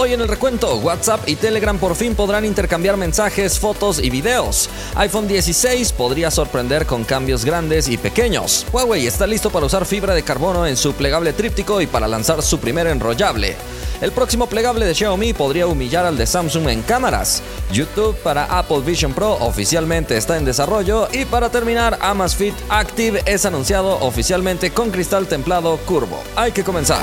Hoy en el recuento, WhatsApp y Telegram por fin podrán intercambiar mensajes, fotos y videos. iPhone 16 podría sorprender con cambios grandes y pequeños. Huawei está listo para usar fibra de carbono en su plegable tríptico y para lanzar su primer enrollable. El próximo plegable de Xiaomi podría humillar al de Samsung en cámaras. YouTube para Apple Vision Pro oficialmente está en desarrollo y para terminar, Amazfit Active es anunciado oficialmente con cristal templado curvo. Hay que comenzar.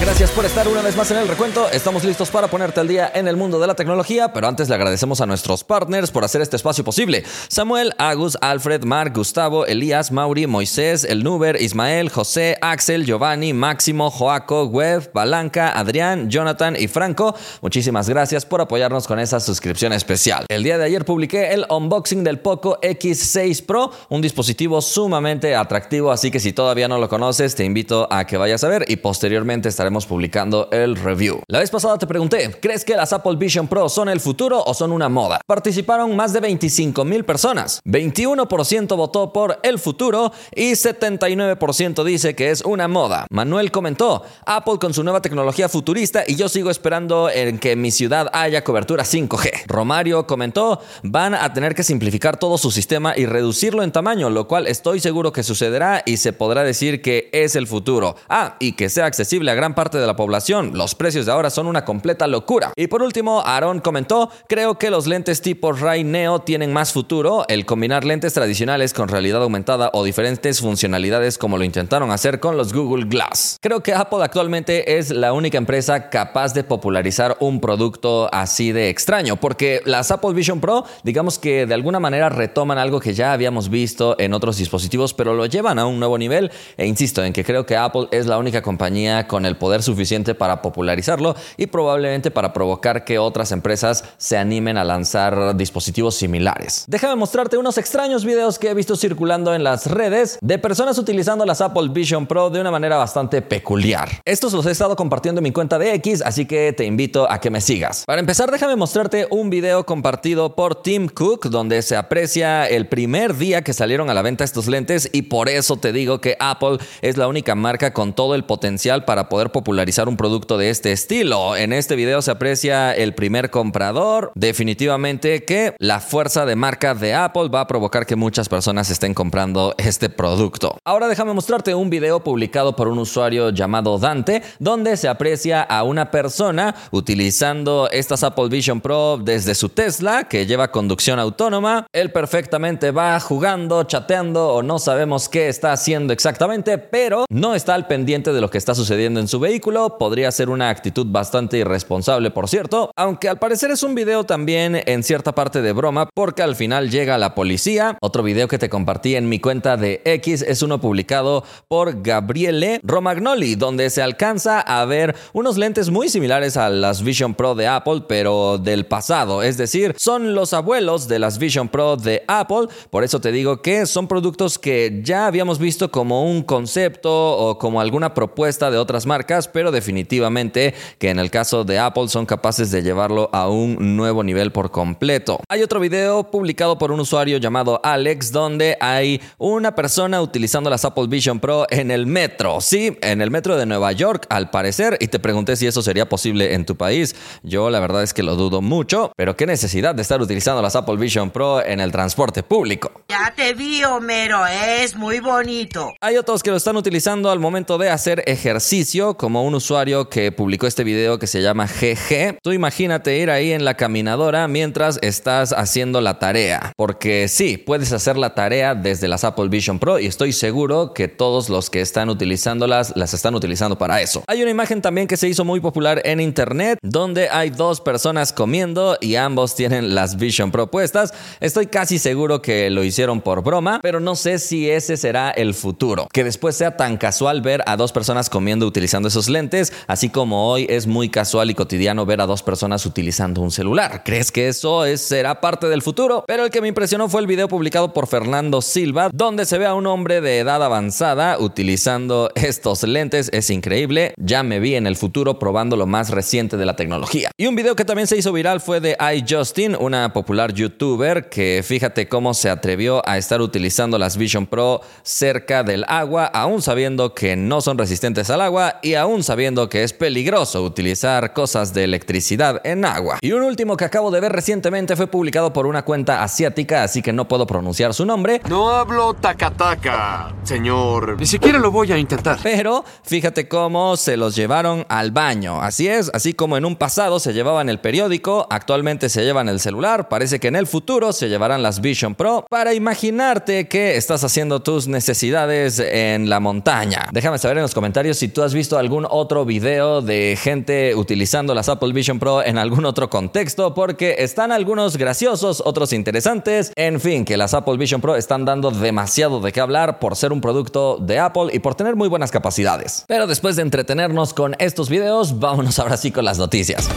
Gracias por estar una vez más en el recuento. Estamos listos para ponerte al día en el mundo de la tecnología, pero antes le agradecemos a nuestros partners por hacer este espacio posible. Samuel, Agus, Alfred, Mark, Gustavo, Elías, Mauri, Moisés, El Nuber, Ismael, José, Axel, Giovanni, Máximo, Joaco, Web, Balanca, Adrián, Jonathan y Franco. Muchísimas gracias por apoyarnos con esa suscripción especial. El día de ayer publiqué el unboxing del Poco X6 Pro, un dispositivo sumamente atractivo, así que si todavía no lo conoces, te invito a que vayas a ver y posteriormente estaremos publicando el review. La vez pasada te pregunté, ¿crees que las Apple Vision Pro son el futuro o son una moda? Participaron más de 25 mil personas. 21% votó por el futuro y 79% dice que es una moda. Manuel comentó, Apple con su nueva tecnología futurista y yo sigo esperando en que mi ciudad haya cobertura 5G. Romario comentó, van a tener que simplificar todo su sistema y reducirlo en tamaño, lo cual estoy seguro que sucederá y se podrá decir que es el futuro. Ah, y que sea accesible a gran parte de la población. Los precios de ahora son una completa locura. Y por último, Aaron comentó, creo que los lentes tipo Ray Neo tienen más futuro. El combinar lentes tradicionales con realidad aumentada o diferentes funcionalidades como lo intentaron hacer con los Google Glass. Creo que Apple actualmente es la única empresa capaz de popularizar un producto así de extraño, porque las Apple Vision Pro, digamos que de alguna manera retoman algo que ya habíamos visto en otros dispositivos, pero lo llevan a un nuevo nivel. E insisto en que creo que Apple es la única compañía con el el suficiente para popularizarlo y probablemente para provocar que otras empresas se animen a lanzar dispositivos similares. Déjame mostrarte unos extraños videos que he visto circulando en las redes de personas utilizando las Apple Vision Pro de una manera bastante peculiar. Estos los he estado compartiendo en mi cuenta de X, así que te invito a que me sigas. Para empezar, déjame mostrarte un video compartido por Tim Cook donde se aprecia el primer día que salieron a la venta estos lentes y por eso te digo que Apple es la única marca con todo el potencial para poder popularizar un producto de este estilo. En este video se aprecia el primer comprador. Definitivamente que la fuerza de marca de Apple va a provocar que muchas personas estén comprando este producto. Ahora déjame mostrarte un video publicado por un usuario llamado Dante, donde se aprecia a una persona utilizando estas Apple Vision Pro desde su Tesla, que lleva conducción autónoma. Él perfectamente va jugando, chateando o no sabemos qué está haciendo exactamente, pero no está al pendiente de lo que está sucediendo en su vehículo. Podría ser una actitud bastante irresponsable, por cierto, aunque al parecer es un video también en cierta parte de broma, porque al final llega la policía. Otro video que te compartí en mi cuenta de X es uno publicado por Gabriele Romagnoli, donde se alcanza a ver unos lentes muy similares a las Vision Pro de Apple, pero del pasado. Es decir, son los abuelos de las Vision Pro de Apple. Por eso te digo que son productos que ya habíamos visto como un concepto o como alguna propuesta de otras marcas pero definitivamente que en el caso de Apple son capaces de llevarlo a un nuevo nivel por completo. Hay otro video publicado por un usuario llamado Alex donde hay una persona utilizando las Apple Vision Pro en el metro, sí, en el metro de Nueva York al parecer, y te pregunté si eso sería posible en tu país. Yo la verdad es que lo dudo mucho, pero qué necesidad de estar utilizando las Apple Vision Pro en el transporte público. Ya te vi, Homero, es muy bonito. Hay otros que lo están utilizando al momento de hacer ejercicio como un usuario que publicó este video que se llama GG. Tú imagínate ir ahí en la caminadora mientras estás haciendo la tarea. Porque sí, puedes hacer la tarea desde las Apple Vision Pro y estoy seguro que todos los que están utilizándolas las están utilizando para eso. Hay una imagen también que se hizo muy popular en internet donde hay dos personas comiendo y ambos tienen las Vision Pro puestas. Estoy casi seguro que lo hicieron por broma, pero no sé si ese será el futuro. Que después sea tan casual ver a dos personas comiendo utilizando esos lentes, así como hoy es muy casual y cotidiano ver a dos personas utilizando un celular. ¿Crees que eso será parte del futuro? Pero el que me impresionó fue el video publicado por Fernando Silva, donde se ve a un hombre de edad avanzada utilizando estos lentes. Es increíble. Ya me vi en el futuro probando lo más reciente de la tecnología. Y un video que también se hizo viral fue de iJustin, una popular youtuber que fíjate cómo se atrevió a estar utilizando las Vision Pro cerca del agua, aún sabiendo que no son resistentes al agua y aún sabiendo que es peligroso utilizar cosas de electricidad en agua. Y un último que acabo de ver recientemente fue publicado por una cuenta asiática, así que no puedo pronunciar su nombre. No hablo takataka, señor. Ni siquiera lo voy a intentar. Pero fíjate cómo se los llevaron al baño. Así es, así como en un pasado se llevaban el periódico, actualmente se llevan el celular, parece que en el futuro se llevarán las Vision Pro para imaginarte que estás haciendo tus necesidades en la montaña. Déjame saber en los comentarios si tú has visto algún otro video de gente utilizando las Apple Vision Pro en algún otro contexto, porque están algunos graciosos, otros interesantes. En fin, que las Apple Vision Pro están dando demasiado de qué hablar por ser un producto de Apple y por tener muy buenas capacidades. Pero después de entretenernos con estos videos, vámonos ahora sí con las noticias.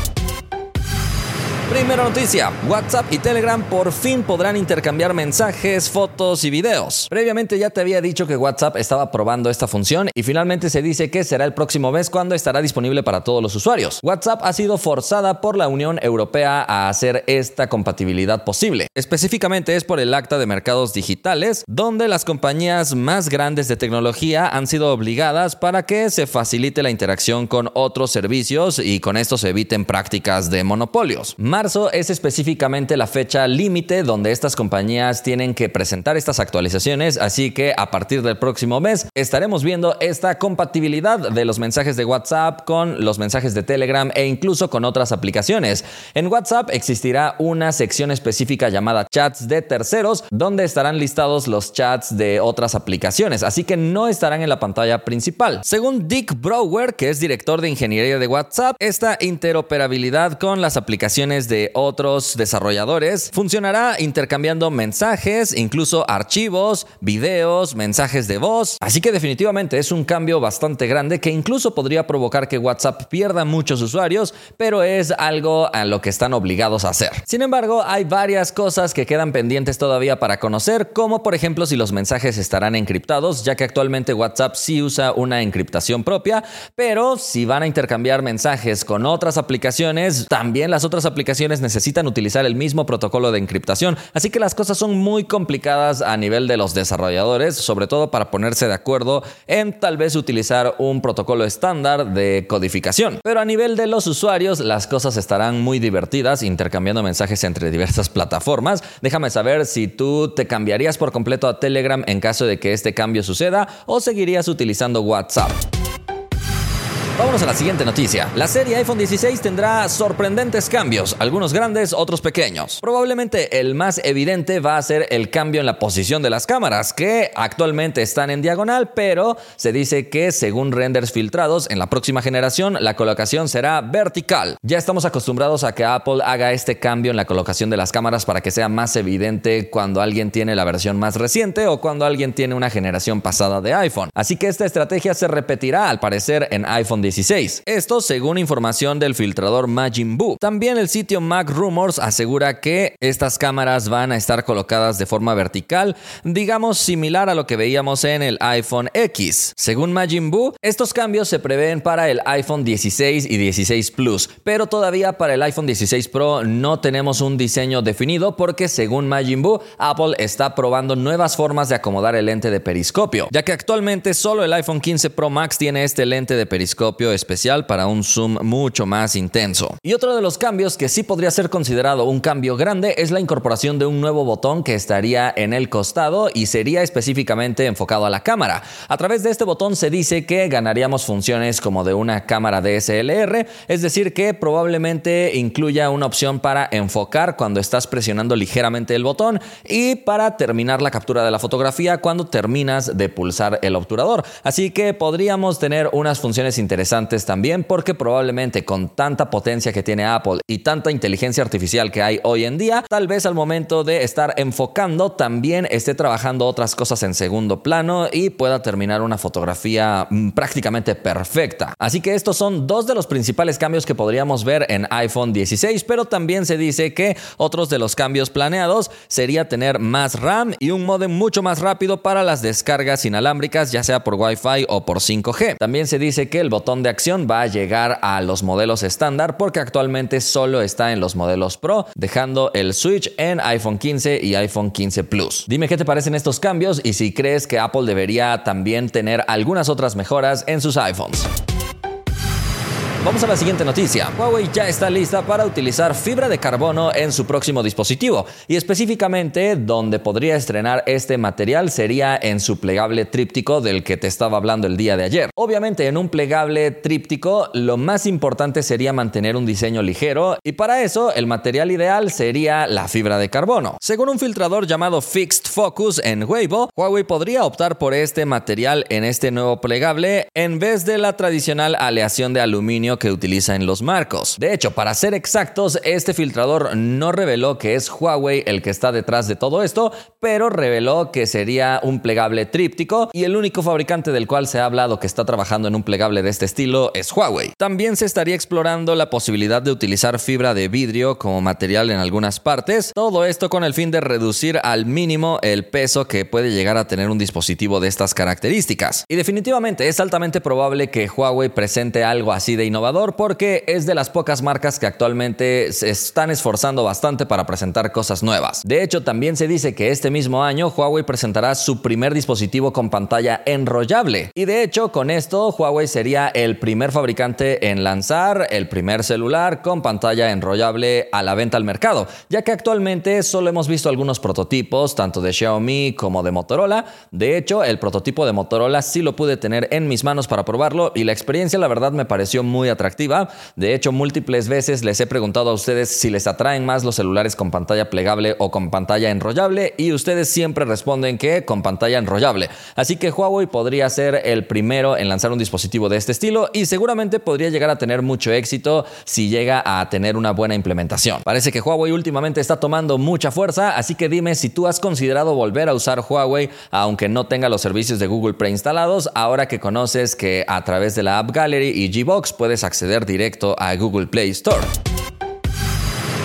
Primera noticia, WhatsApp y Telegram por fin podrán intercambiar mensajes, fotos y videos. Previamente ya te había dicho que WhatsApp estaba probando esta función y finalmente se dice que será el próximo mes cuando estará disponible para todos los usuarios. WhatsApp ha sido forzada por la Unión Europea a hacer esta compatibilidad posible. Específicamente es por el Acta de Mercados Digitales, donde las compañías más grandes de tecnología han sido obligadas para que se facilite la interacción con otros servicios y con esto se eviten prácticas de monopolios marzo es específicamente la fecha límite donde estas compañías tienen que presentar estas actualizaciones, así que a partir del próximo mes estaremos viendo esta compatibilidad de los mensajes de WhatsApp con los mensajes de Telegram e incluso con otras aplicaciones. En WhatsApp existirá una sección específica llamada chats de terceros, donde estarán listados los chats de otras aplicaciones, así que no estarán en la pantalla principal. Según Dick Brower, que es director de ingeniería de WhatsApp, esta interoperabilidad con las aplicaciones de otros desarrolladores, funcionará intercambiando mensajes, incluso archivos, videos, mensajes de voz. Así que definitivamente es un cambio bastante grande que incluso podría provocar que WhatsApp pierda muchos usuarios, pero es algo a lo que están obligados a hacer. Sin embargo, hay varias cosas que quedan pendientes todavía para conocer, como por ejemplo si los mensajes estarán encriptados, ya que actualmente WhatsApp sí usa una encriptación propia, pero si van a intercambiar mensajes con otras aplicaciones, también las otras aplicaciones necesitan utilizar el mismo protocolo de encriptación, así que las cosas son muy complicadas a nivel de los desarrolladores, sobre todo para ponerse de acuerdo en tal vez utilizar un protocolo estándar de codificación. Pero a nivel de los usuarios, las cosas estarán muy divertidas intercambiando mensajes entre diversas plataformas. Déjame saber si tú te cambiarías por completo a Telegram en caso de que este cambio suceda o seguirías utilizando WhatsApp. Vámonos a la siguiente noticia. La serie iPhone 16 tendrá sorprendentes cambios, algunos grandes, otros pequeños. Probablemente el más evidente va a ser el cambio en la posición de las cámaras, que actualmente están en diagonal, pero se dice que según renders filtrados, en la próxima generación la colocación será vertical. Ya estamos acostumbrados a que Apple haga este cambio en la colocación de las cámaras para que sea más evidente cuando alguien tiene la versión más reciente o cuando alguien tiene una generación pasada de iPhone. Así que esta estrategia se repetirá al parecer en iPhone 16. Esto según información del filtrador Majin Buu. También el sitio Mac Rumors asegura que estas cámaras van a estar colocadas de forma vertical, digamos similar a lo que veíamos en el iPhone X. Según Majin Buu, estos cambios se prevén para el iPhone 16 y 16 Plus, pero todavía para el iPhone 16 Pro no tenemos un diseño definido porque según Majin Buu, Apple está probando nuevas formas de acomodar el lente de periscopio, ya que actualmente solo el iPhone 15 Pro Max tiene este lente de periscopio especial para un zoom mucho más intenso. Y otro de los cambios que sí podría ser considerado un cambio grande es la incorporación de un nuevo botón que estaría en el costado y sería específicamente enfocado a la cámara. A través de este botón se dice que ganaríamos funciones como de una cámara DSLR, es decir, que probablemente incluya una opción para enfocar cuando estás presionando ligeramente el botón y para terminar la captura de la fotografía cuando terminas de pulsar el obturador. Así que podríamos tener unas funciones interesantes interesantes también porque probablemente con tanta potencia que tiene Apple y tanta inteligencia artificial que hay hoy en día, tal vez al momento de estar enfocando también esté trabajando otras cosas en segundo plano y pueda terminar una fotografía mm, prácticamente perfecta. Así que estos son dos de los principales cambios que podríamos ver en iPhone 16, pero también se dice que otros de los cambios planeados sería tener más RAM y un modem mucho más rápido para las descargas inalámbricas, ya sea por Wi-Fi o por 5G. También se dice que el botón de acción va a llegar a los modelos estándar porque actualmente solo está en los modelos Pro, dejando el switch en iPhone 15 y iPhone 15 Plus. Dime qué te parecen estos cambios y si crees que Apple debería también tener algunas otras mejoras en sus iPhones. Vamos a la siguiente noticia. Huawei ya está lista para utilizar fibra de carbono en su próximo dispositivo y específicamente donde podría estrenar este material sería en su plegable tríptico del que te estaba hablando el día de ayer. Obviamente en un plegable tríptico lo más importante sería mantener un diseño ligero y para eso el material ideal sería la fibra de carbono. Según un filtrador llamado Fixed Focus en Weibo, Huawei podría optar por este material en este nuevo plegable en vez de la tradicional aleación de aluminio que utiliza en los marcos. De hecho, para ser exactos, este filtrador no reveló que es Huawei el que está detrás de todo esto, pero reveló que sería un plegable tríptico y el único fabricante del cual se ha hablado que está trabajando en un plegable de este estilo es Huawei. También se estaría explorando la posibilidad de utilizar fibra de vidrio como material en algunas partes, todo esto con el fin de reducir al mínimo el peso que puede llegar a tener un dispositivo de estas características. Y definitivamente es altamente probable que Huawei presente algo así de porque es de las pocas marcas que actualmente se están esforzando bastante para presentar cosas nuevas. De hecho, también se dice que este mismo año Huawei presentará su primer dispositivo con pantalla enrollable. Y de hecho, con esto Huawei sería el primer fabricante en lanzar el primer celular con pantalla enrollable a la venta al mercado, ya que actualmente solo hemos visto algunos prototipos, tanto de Xiaomi como de Motorola. De hecho, el prototipo de Motorola sí lo pude tener en mis manos para probarlo y la experiencia la verdad me pareció muy atractiva. De hecho, múltiples veces les he preguntado a ustedes si les atraen más los celulares con pantalla plegable o con pantalla enrollable y ustedes siempre responden que con pantalla enrollable. Así que Huawei podría ser el primero en lanzar un dispositivo de este estilo y seguramente podría llegar a tener mucho éxito si llega a tener una buena implementación. Parece que Huawei últimamente está tomando mucha fuerza, así que dime si tú has considerado volver a usar Huawei aunque no tenga los servicios de Google preinstalados, ahora que conoces que a través de la App Gallery y Gbox puedes acceder directo a Google Play Store.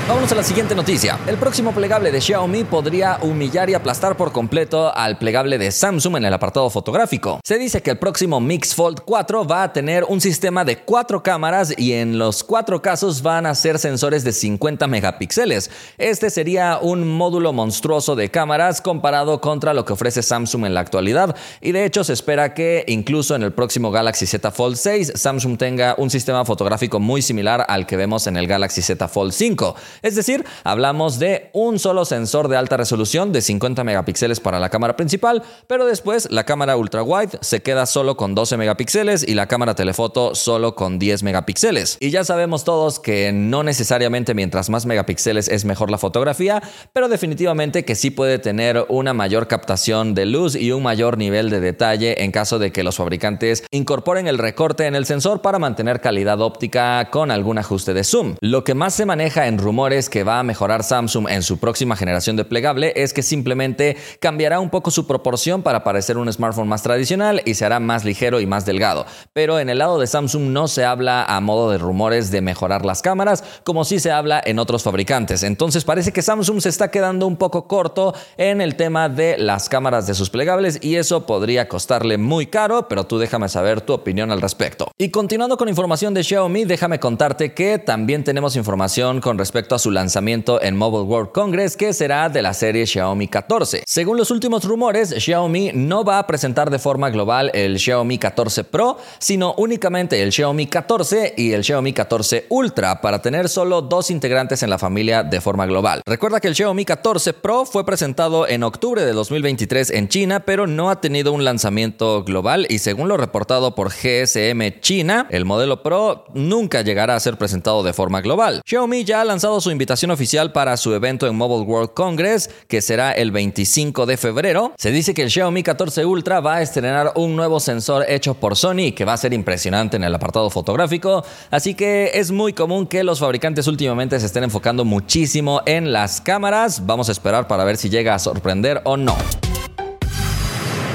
Vámonos a la siguiente noticia. El próximo plegable de Xiaomi podría humillar y aplastar por completo al plegable de Samsung en el apartado fotográfico. Se dice que el próximo Mix Fold 4 va a tener un sistema de cuatro cámaras y en los cuatro casos van a ser sensores de 50 megapíxeles. Este sería un módulo monstruoso de cámaras comparado contra lo que ofrece Samsung en la actualidad y de hecho se espera que incluso en el próximo Galaxy Z Fold 6 Samsung tenga un sistema fotográfico muy similar al que vemos en el Galaxy Z Fold 5. Es decir, hablamos de un solo sensor de alta resolución de 50 megapíxeles para la cámara principal, pero después la cámara ultra wide se queda solo con 12 megapíxeles y la cámara telefoto solo con 10 megapíxeles. Y ya sabemos todos que no necesariamente mientras más megapíxeles es mejor la fotografía, pero definitivamente que sí puede tener una mayor captación de luz y un mayor nivel de detalle en caso de que los fabricantes incorporen el recorte en el sensor para mantener calidad óptica con algún ajuste de zoom. Lo que más se maneja en rumores que va a mejorar Samsung en su próxima generación de plegable es que simplemente cambiará un poco su proporción para parecer un smartphone más tradicional y se hará más ligero y más delgado. Pero en el lado de Samsung no se habla a modo de rumores de mejorar las cámaras como sí se habla en otros fabricantes. Entonces parece que Samsung se está quedando un poco corto en el tema de las cámaras de sus plegables y eso podría costarle muy caro, pero tú déjame saber tu opinión al respecto. Y continuando con información de Xiaomi, déjame contarte que también tenemos información con respecto a su lanzamiento en Mobile World Congress, que será de la serie Xiaomi 14. Según los últimos rumores, Xiaomi no va a presentar de forma global el Xiaomi 14 Pro, sino únicamente el Xiaomi 14 y el Xiaomi 14 Ultra para tener solo dos integrantes en la familia de forma global. Recuerda que el Xiaomi 14 Pro fue presentado en octubre de 2023 en China, pero no ha tenido un lanzamiento global y según lo reportado por GSM China, el modelo Pro nunca llegará a ser presentado de forma global. Xiaomi ya ha lanzado su su invitación oficial para su evento en Mobile World Congress, que será el 25 de febrero. Se dice que el Xiaomi 14 Ultra va a estrenar un nuevo sensor hecho por Sony que va a ser impresionante en el apartado fotográfico, así que es muy común que los fabricantes últimamente se estén enfocando muchísimo en las cámaras. Vamos a esperar para ver si llega a sorprender o no.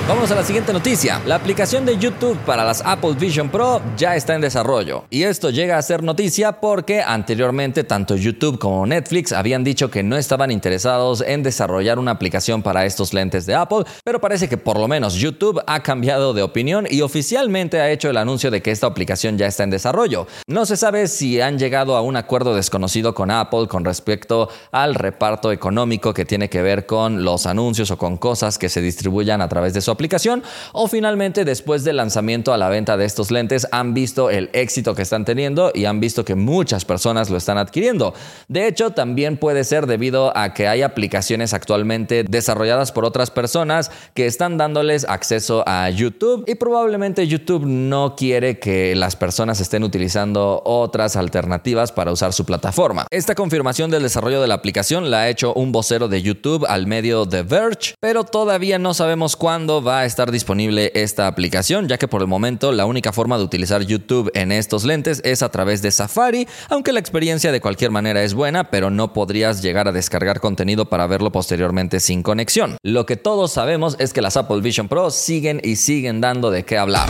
Vamos a la siguiente noticia. La aplicación de YouTube para las Apple Vision Pro ya está en desarrollo. Y esto llega a ser noticia porque anteriormente tanto YouTube como Netflix habían dicho que no estaban interesados en desarrollar una aplicación para estos lentes de Apple, pero parece que por lo menos YouTube ha cambiado de opinión y oficialmente ha hecho el anuncio de que esta aplicación ya está en desarrollo. No se sabe si han llegado a un acuerdo desconocido con Apple con respecto al reparto económico que tiene que ver con los anuncios o con cosas que se distribuyan a través de su aplicación o finalmente después del lanzamiento a la venta de estos lentes han visto el éxito que están teniendo y han visto que muchas personas lo están adquiriendo. De hecho, también puede ser debido a que hay aplicaciones actualmente desarrolladas por otras personas que están dándoles acceso a YouTube y probablemente YouTube no quiere que las personas estén utilizando otras alternativas para usar su plataforma. Esta confirmación del desarrollo de la aplicación la ha hecho un vocero de YouTube al medio The Verge, pero todavía no sabemos cuándo va a estar disponible esta aplicación, ya que por el momento la única forma de utilizar YouTube en estos lentes es a través de Safari, aunque la experiencia de cualquier manera es buena, pero no podrías llegar a descargar contenido para verlo posteriormente sin conexión. Lo que todos sabemos es que las Apple Vision Pro siguen y siguen dando de qué hablar.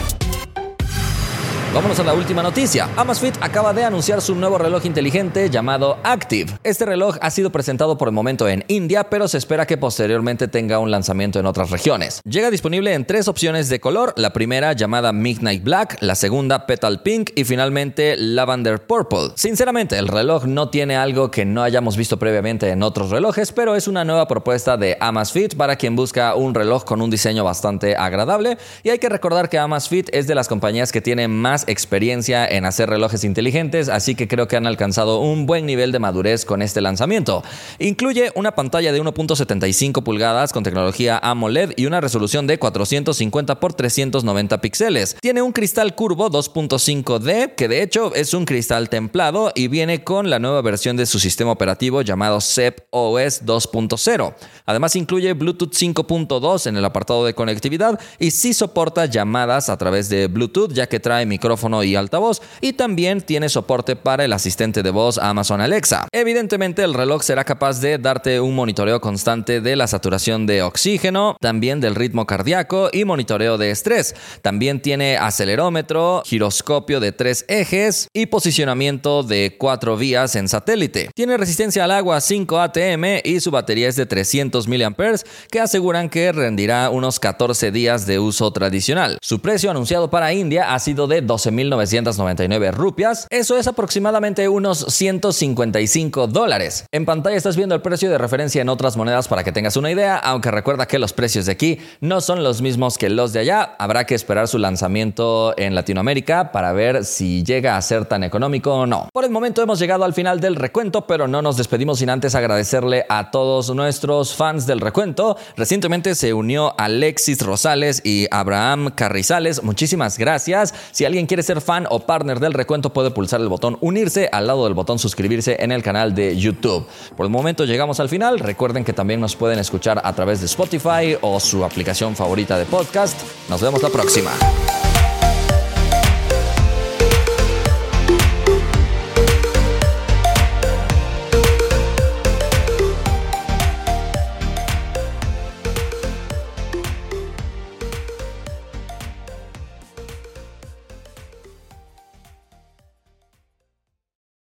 Vámonos a la última noticia. Amazfit acaba de anunciar su nuevo reloj inteligente llamado Active. Este reloj ha sido presentado por el momento en India, pero se espera que posteriormente tenga un lanzamiento en otras regiones. Llega disponible en tres opciones de color, la primera llamada Midnight Black, la segunda Petal Pink y finalmente Lavender Purple. Sinceramente, el reloj no tiene algo que no hayamos visto previamente en otros relojes, pero es una nueva propuesta de Amazfit para quien busca un reloj con un diseño bastante agradable y hay que recordar que Amazfit es de las compañías que tiene más experiencia en hacer relojes inteligentes, así que creo que han alcanzado un buen nivel de madurez con este lanzamiento. Incluye una pantalla de 1.75 pulgadas con tecnología AMOLED y una resolución de 450 x 390 píxeles. Tiene un cristal curvo 2.5D, que de hecho es un cristal templado y viene con la nueva versión de su sistema operativo llamado CEP OS 2.0. Además incluye Bluetooth 5.2 en el apartado de conectividad y sí soporta llamadas a través de Bluetooth ya que trae micrófono y altavoz y también tiene soporte para el asistente de voz Amazon Alexa. Evidentemente el reloj será capaz de darte un monitoreo constante de la saturación de oxígeno, también del ritmo cardíaco y monitoreo de estrés. También tiene acelerómetro, giroscopio de tres ejes y posicionamiento de cuatro vías en satélite. Tiene resistencia al agua 5 ATM y su batería es de 300 mAh que aseguran que rendirá unos 14 días de uso tradicional. Su precio anunciado para India ha sido de 2 12.999 rupias. Eso es aproximadamente unos 155 dólares. En pantalla estás viendo el precio de referencia en otras monedas para que tengas una idea, aunque recuerda que los precios de aquí no son los mismos que los de allá. Habrá que esperar su lanzamiento en Latinoamérica para ver si llega a ser tan económico o no. Por el momento hemos llegado al final del recuento, pero no nos despedimos sin antes agradecerle a todos nuestros fans del recuento. Recientemente se unió Alexis Rosales y Abraham Carrizales. Muchísimas gracias. Si alguien quiere ser fan o partner del recuento, puede pulsar el botón unirse al lado del botón suscribirse en el canal de YouTube. Por el momento llegamos al final. Recuerden que también nos pueden escuchar a través de Spotify o su aplicación favorita de podcast. Nos vemos la próxima.